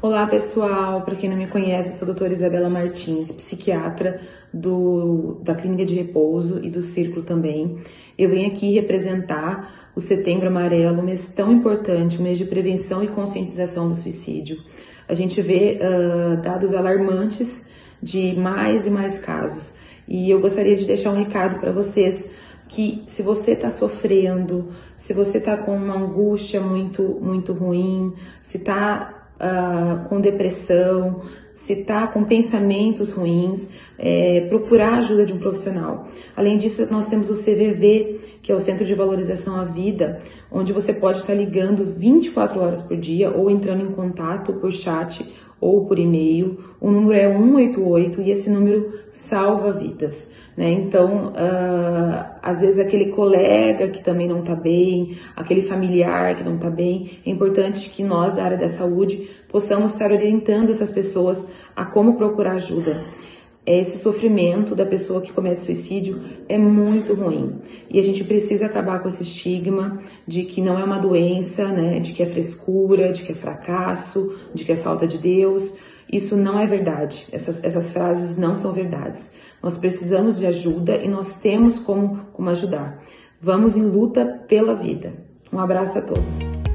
Olá pessoal, para quem não me conhece, eu sou a doutora Isabela Martins, psiquiatra do, da Clínica de Repouso e do Círculo também. Eu venho aqui representar o Setembro Amarelo, um mês tão importante, um mês de prevenção e conscientização do suicídio. A gente vê uh, dados alarmantes de mais e mais casos e eu gostaria de deixar um recado para vocês que se você está sofrendo, se você está com uma angústia muito, muito ruim, se está uh, com depressão, se está com pensamentos ruins, é, procurar a ajuda de um profissional. Além disso, nós temos o CVV, que é o Centro de Valorização à Vida, onde você pode estar ligando 24 horas por dia ou entrando em contato por chat ou por e-mail. O número é 188 e esse número salva vidas. Né? Então, uh, às vezes aquele colega que também não está bem, aquele familiar que não está bem, é importante que nós da área da saúde possamos estar orientando essas pessoas a como procurar ajuda. Esse sofrimento da pessoa que comete suicídio é muito ruim e a gente precisa acabar com esse estigma de que não é uma doença, né? De que é frescura, de que é fracasso, de que é falta de Deus. Isso não é verdade. Essas, essas frases não são verdades. Nós precisamos de ajuda e nós temos como, como ajudar. Vamos em luta pela vida. Um abraço a todos.